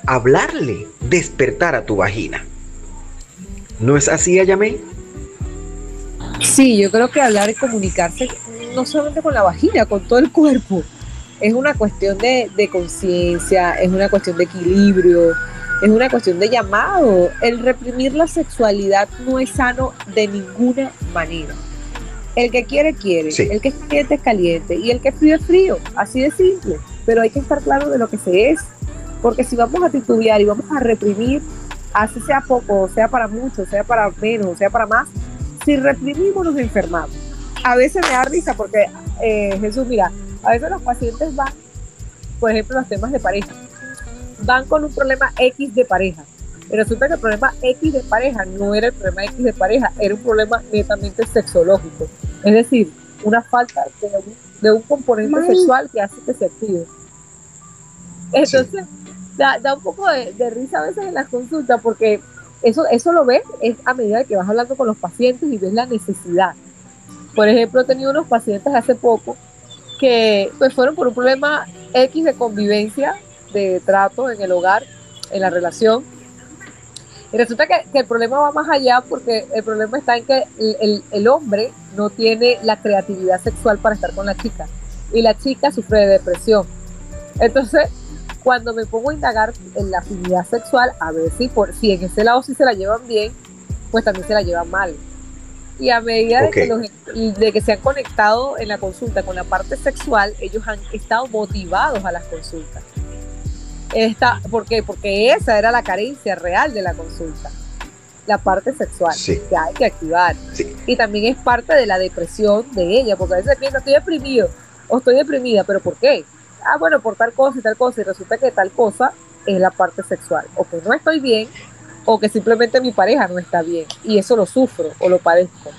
hablarle, despertar a tu vagina. ¿No es así, Ayamé? Sí, yo creo que hablar y comunicarse no solamente con la vagina, con todo el cuerpo. Es una cuestión de, de conciencia, es una cuestión de equilibrio, es una cuestión de llamado. El reprimir la sexualidad no es sano de ninguna manera. El que quiere, quiere. El que es caliente, es caliente. Y el que es frío, es frío. Así de simple. Pero hay que estar claro de lo que se es. Porque si vamos a titubear y vamos a reprimir, así sea poco, sea para mucho, sea para menos, sea para más, si reprimimos nos enfermamos. A veces me da risa porque, eh, Jesús, mira, a veces los pacientes van, por ejemplo, los temas de pareja, van con un problema X de pareja. Pero resulta que el problema X de pareja no era el problema X de pareja, era un problema netamente sexológico. Es decir, una falta de un, componente sexual que hace que se active. Entonces, da, un poco de, risa a veces en las consultas porque eso, eso lo ves es a medida que vas hablando con los pacientes y ves la necesidad. Por ejemplo, he tenido unos pacientes hace poco que pues fueron por un problema X de convivencia, de trato en el hogar, en la relación. Y resulta que, el problema va más allá porque el problema está en que el, el, hombre no tiene la creatividad sexual para estar con la chica y la chica sufre de depresión. Entonces, cuando me pongo a indagar en la afinidad sexual, a ver si, por, si en ese lado sí se la llevan bien, pues también se la llevan mal. Y a medida de, que de que se han conectado en la consulta con la parte sexual, ellos han estado motivados a las consultas. Esta, ¿Por qué? Porque esa era la carencia real de la consulta, la parte sexual, que hay que activar. Y también es parte de la depresión de ella, porque a veces piensa, estoy deprimido o estoy deprimida, pero ¿por qué? Ah, bueno, por tal cosa y tal cosa, y resulta que tal cosa es la parte sexual, o que no estoy bien, o que simplemente mi pareja no está bien, y eso lo sufro o lo padezco.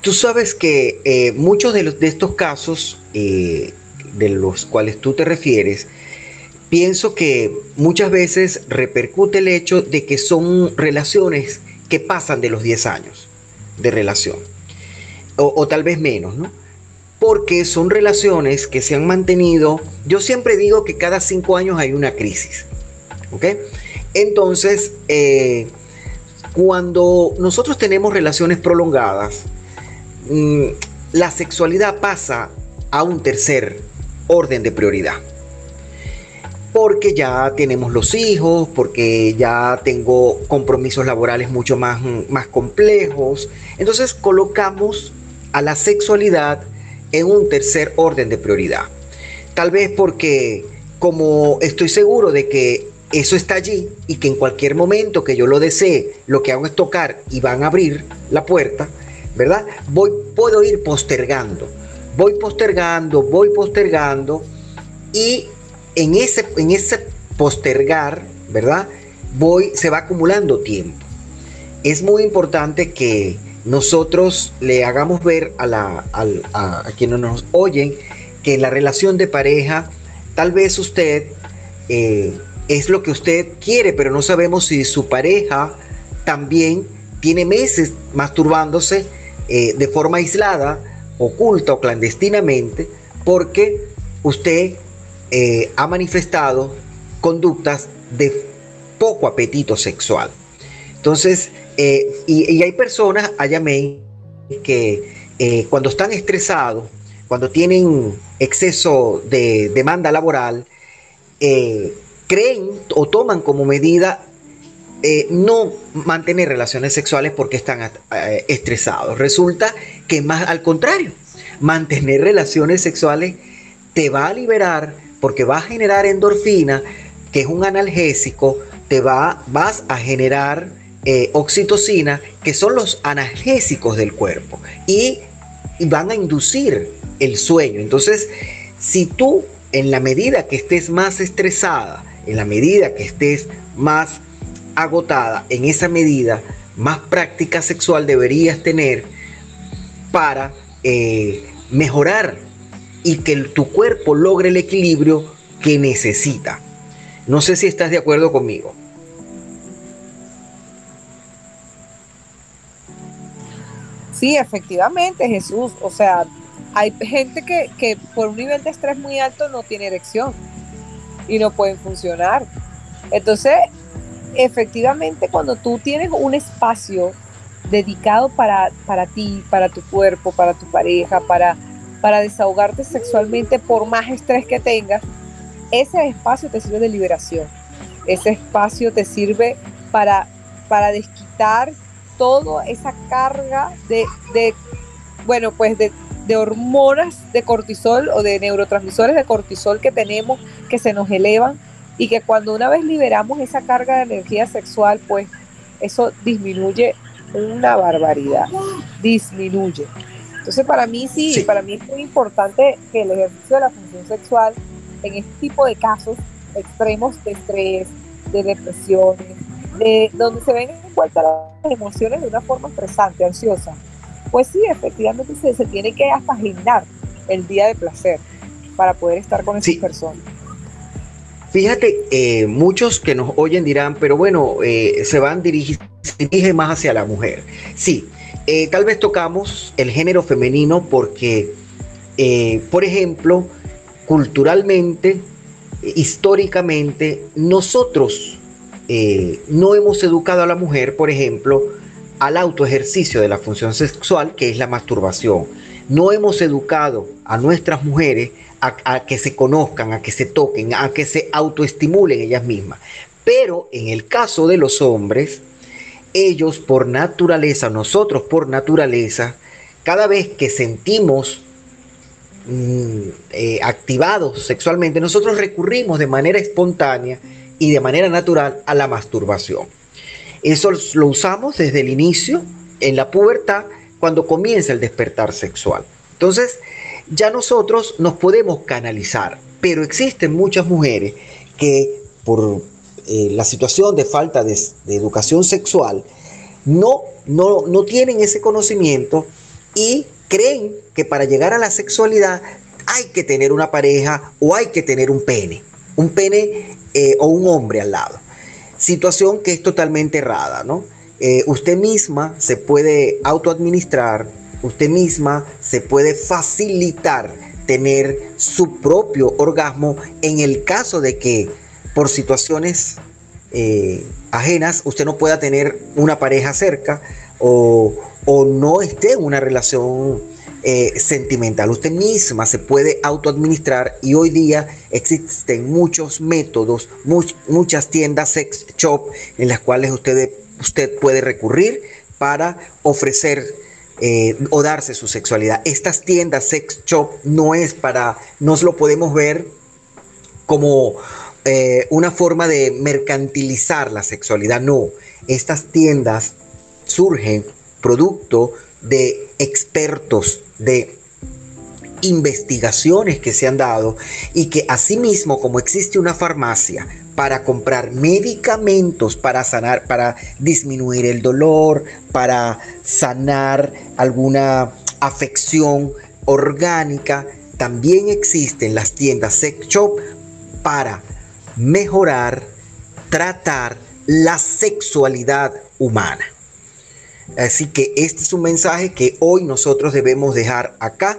Tú sabes que eh, muchos de, los, de estos casos eh, de los cuales tú te refieres, pienso que muchas veces repercute el hecho de que son relaciones que pasan de los 10 años de relación, o, o tal vez menos, ¿no? Porque son relaciones que se han mantenido, yo siempre digo que cada cinco años hay una crisis, ¿ok? Entonces, eh, cuando nosotros tenemos relaciones prolongadas, mm, la sexualidad pasa a un tercer orden de prioridad. Porque ya tenemos los hijos, porque ya tengo compromisos laborales mucho más, más complejos. Entonces colocamos a la sexualidad en un tercer orden de prioridad. Tal vez porque como estoy seguro de que eso está allí y que en cualquier momento que yo lo desee, lo que hago es tocar y van a abrir la puerta, ¿verdad? Voy, puedo ir postergando, voy postergando, voy postergando y en ese, en ese postergar, ¿verdad? Voy, se va acumulando tiempo. Es muy importante que nosotros le hagamos ver a, la, quienes nos oyen que la relación de pareja, tal vez usted eh, es lo que usted quiere, pero no sabemos si su pareja también tiene meses masturbándose eh, de forma aislada, oculta o clandestinamente, porque usted eh, ha manifestado conductas de poco apetito sexual. Entonces, eh, y, hay personas, allá que cuando están estresados, cuando tienen exceso de demanda laboral, creen o toman como medida eh, no mantener relaciones sexuales porque están eh, estresados. Resulta que más al contrario, mantener relaciones sexuales te va a liberar porque va a generar endorfina, que es un analgésico, te va, vas a generar eh, oxitocina, que son los analgésicos del cuerpo, y, van a inducir el sueño. Entonces, si tú en la medida que estés más estresada, en la medida que estés más agotada, en esa medida más práctica sexual deberías tener para eh, mejorar y que tu cuerpo logre el equilibrio que necesita. No sé si estás de acuerdo conmigo. Sí, efectivamente, Jesús. O sea, hay gente que, que por un nivel de estrés muy alto no tiene erección y no pueden funcionar. Entonces, efectivamente, cuando tú tienes un espacio dedicado para, para ti, para tu cuerpo, para tu pareja, para, para desahogarte sexualmente por más estrés que tengas, ese espacio te sirve de liberación. Ese espacio te sirve para, para desquitar toda esa carga de, de bueno, pues de, de hormonas de cortisol o de neurotransmisores de cortisol que tenemos que se nos elevan y que cuando una vez liberamos esa carga de energía sexual, pues eso disminuye una barbaridad, disminuye. Entonces para mí sí, para mí es muy importante que el ejercicio de la función sexual en este tipo de casos extremos de estrés, de depresiones, de donde se ven envueltas las emociones de una forma estresante, ansiosa, pues sí, efectivamente se, tiene que hasta agendar el día de placer para poder estar con esas personas. Fíjate, eh, muchos que nos oyen dirán, pero bueno, eh, se van dirigir, dirige más hacia la mujer. Sí, eh, tal vez tocamos el género femenino porque, por ejemplo, culturalmente, históricamente, nosotros no hemos educado a la mujer, por ejemplo, al autoejercicio de la función sexual, que es la masturbación. No hemos educado a nuestras mujeres a, que se conozcan, a que se toquen, a que se autoestimulen ellas mismas. Pero en el caso de los hombres, ellos por naturaleza, nosotros por naturaleza, cada vez que sentimos mm, eh, activados sexualmente, nosotros recurrimos de manera espontánea y de manera natural a la masturbación. Eso lo usamos desde el inicio, en la pubertad, cuando comienza el despertar sexual. Entonces, ya nosotros nos podemos canalizar, pero existen muchas mujeres que por eh, la situación de falta de, educación sexual no, no, no tienen ese conocimiento y creen que para llegar a la sexualidad hay que tener una pareja o hay que tener un pene, un pene eh, o un hombre al lado situación que es totalmente errada, ¿no? Eh, usted misma se puede autoadministrar, usted misma se puede facilitar tener su propio orgasmo en el caso de que por situaciones eh, ajenas usted no pueda tener una pareja cerca o, no esté en una relación eh, sentimental. Usted misma se puede autoadministrar y hoy día existen muchos métodos, muchas tiendas sex shop en las cuales usted, usted puede recurrir para ofrecer eh, o darse su sexualidad. Estas tiendas sex shop no es para, no lo podemos ver como eh, una forma de mercantilizar la sexualidad, no. Estas tiendas surgen producto de expertos, de investigaciones que se han dado y que asimismo como existe una farmacia para comprar medicamentos para sanar, para disminuir el dolor, para sanar alguna afección orgánica, también existen las tiendas sex shop para mejorar, tratar la sexualidad humana. Así que este es un mensaje que hoy nosotros debemos dejar acá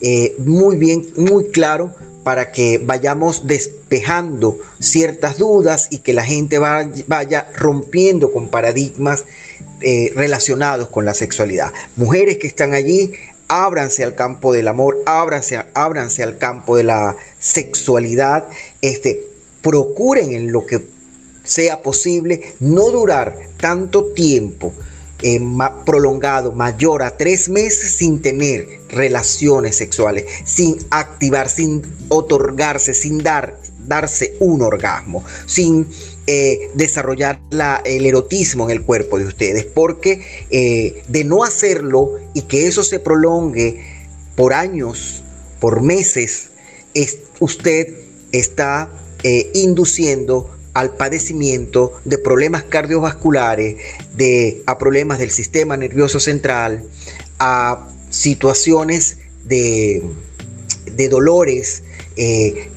eh, muy bien, muy claro para que vayamos despejando ciertas dudas y que la gente vaya, rompiendo con paradigmas eh, relacionados con la sexualidad. Mujeres que están allí, ábranse al campo del amor, ábranse, ábranse al campo de la sexualidad, este, procuren en lo que sea posible no durar tanto tiempo eh, prolongado mayor a tres meses sin tener relaciones sexuales, sin activar, sin otorgarse, sin dar, darse un orgasmo, sin eh, desarrollar la, el erotismo en el cuerpo de ustedes, porque eh, de no hacerlo y que eso se prolongue por años, por meses, es, usted está induciendo al padecimiento de problemas cardiovasculares, de, a problemas del sistema nervioso central, a situaciones de, de dolores, eh,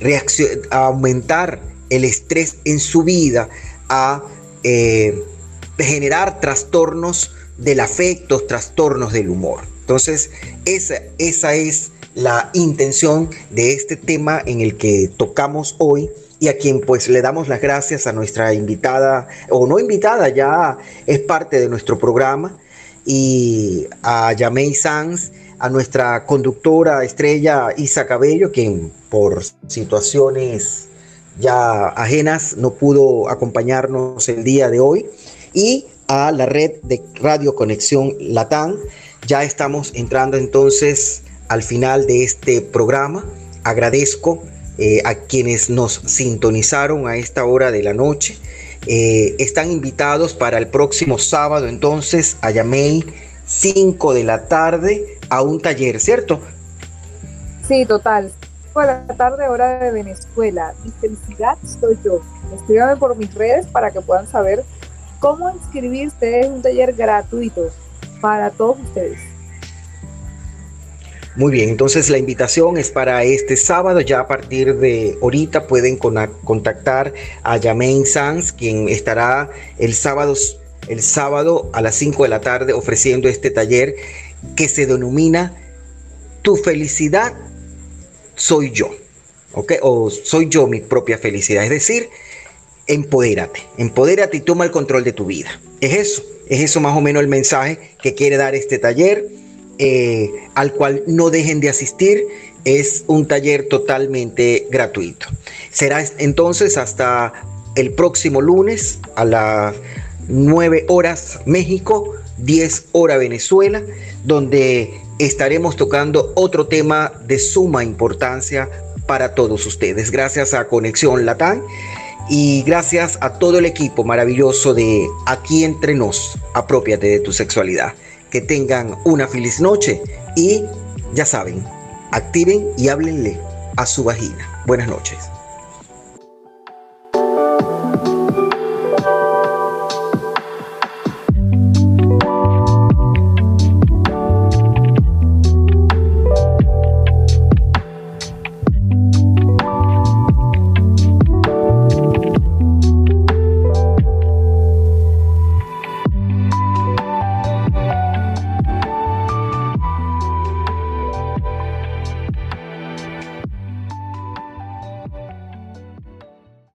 a aumentar el estrés en su vida, a eh, generar trastornos del afecto, trastornos del humor. Entonces, esa, esa es la intención de este tema en el que tocamos hoy y a quien pues le damos las gracias a nuestra invitada, o no invitada, ya es parte de nuestro programa, y a Yamei Sanz, a nuestra conductora estrella Isa Cabello, quien por situaciones ya ajenas no pudo acompañarnos el día de hoy, y a la red de Radio Conexión Latán. Ya estamos entrando entonces al final de este programa. Agradezco eh, a quienes nos sintonizaron a esta hora de la noche. Eh, están invitados para el próximo sábado entonces a Yamei 5 de la tarde a un taller, ¿cierto? Sí, total. 5 de la tarde, hora de Venezuela. Mi felicidad soy yo. Escríbanme por mis redes para que puedan saber cómo inscribirse. Es un taller gratuito para todos ustedes. Muy bien, entonces la invitación es para este sábado, ya a partir de ahorita pueden contactar a Yamain Sanz, quien estará el sábado, el sábado a las 5 de la tarde ofreciendo este taller que se denomina Tu felicidad soy yo, ¿ok? O soy yo mi propia felicidad, es decir, empodérate, empodérate y toma el control de tu vida. Es eso, es eso más o menos el mensaje que quiere dar este taller eh, al cual no dejen de asistir. Es un taller totalmente gratuito. Será entonces hasta el próximo lunes a las 9 horas México, 10 horas Venezuela, donde estaremos tocando otro tema de suma importancia para todos ustedes. Gracias a Conexión Latán y gracias a todo el equipo maravilloso de Aquí entre nos, apropiate de tu sexualidad que tengan una feliz noche y ya saben, activen y háblenle a su vagina. Buenas noches.